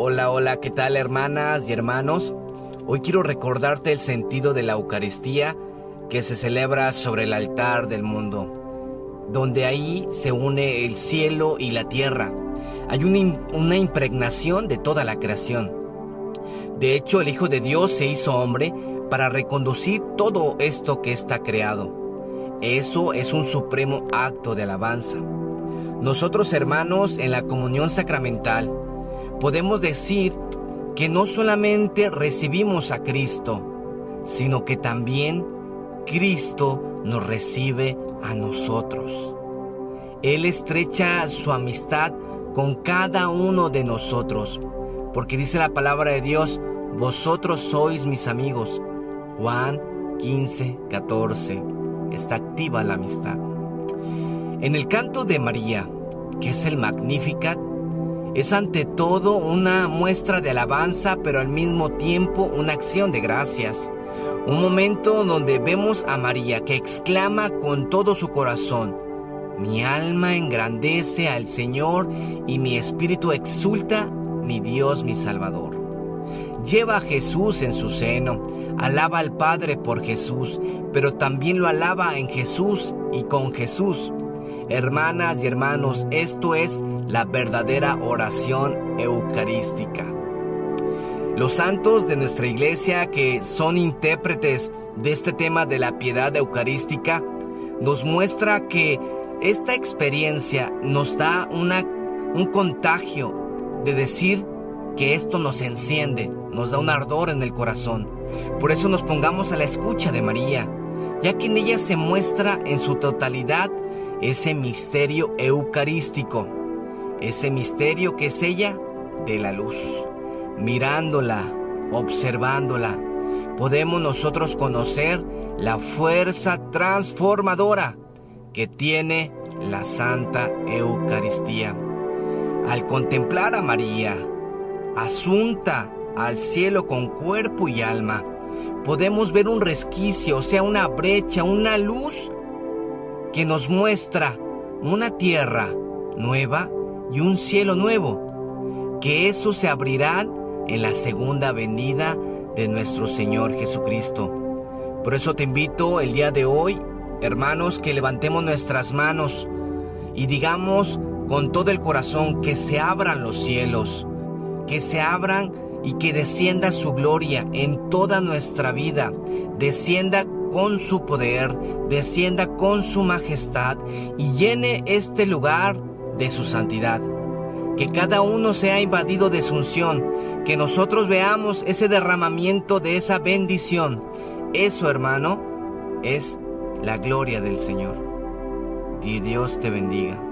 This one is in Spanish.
Hola, hola, ¿qué tal hermanas y hermanos? Hoy quiero recordarte el sentido de la Eucaristía que se celebra sobre el altar del mundo, donde ahí se une el cielo y la tierra. Hay una, una impregnación de toda la creación. De hecho, el Hijo de Dios se hizo hombre para reconducir todo esto que está creado. Eso es un supremo acto de alabanza. Nosotros hermanos en la comunión sacramental podemos decir que no solamente recibimos a Cristo, sino que también Cristo nos recibe a nosotros. Él estrecha su amistad con cada uno de nosotros, porque dice la palabra de Dios, vosotros sois mis amigos. Juan 15, 14. Está activa la amistad. En el canto de María, que es el Magnificat, es ante todo una muestra de alabanza, pero al mismo tiempo una acción de gracias. Un momento donde vemos a María que exclama con todo su corazón, mi alma engrandece al Señor y mi espíritu exulta, mi Dios, mi Salvador. Lleva a Jesús en su seno, alaba al Padre por Jesús, pero también lo alaba en Jesús y con Jesús. Hermanas y hermanos, esto es la verdadera oración eucarística. Los santos de nuestra iglesia que son intérpretes de este tema de la piedad eucarística nos muestra que esta experiencia nos da una, un contagio de decir que esto nos enciende, nos da un ardor en el corazón. Por eso nos pongamos a la escucha de María, ya que en ella se muestra en su totalidad ese misterio eucarístico, ese misterio que es ella de la luz. Mirándola, observándola, podemos nosotros conocer la fuerza transformadora que tiene la Santa Eucaristía. Al contemplar a María, asunta al cielo con cuerpo y alma, podemos ver un resquicio, o sea, una brecha, una luz que nos muestra una tierra nueva y un cielo nuevo, que eso se abrirán en la segunda venida de nuestro Señor Jesucristo. Por eso te invito el día de hoy, hermanos, que levantemos nuestras manos y digamos con todo el corazón que se abran los cielos, que se abran y que descienda su gloria en toda nuestra vida, descienda con su poder, descienda con su majestad y llene este lugar de su santidad. Que cada uno sea invadido de su unción, que nosotros veamos ese derramamiento de esa bendición. Eso, hermano, es la gloria del Señor. Y Dios te bendiga.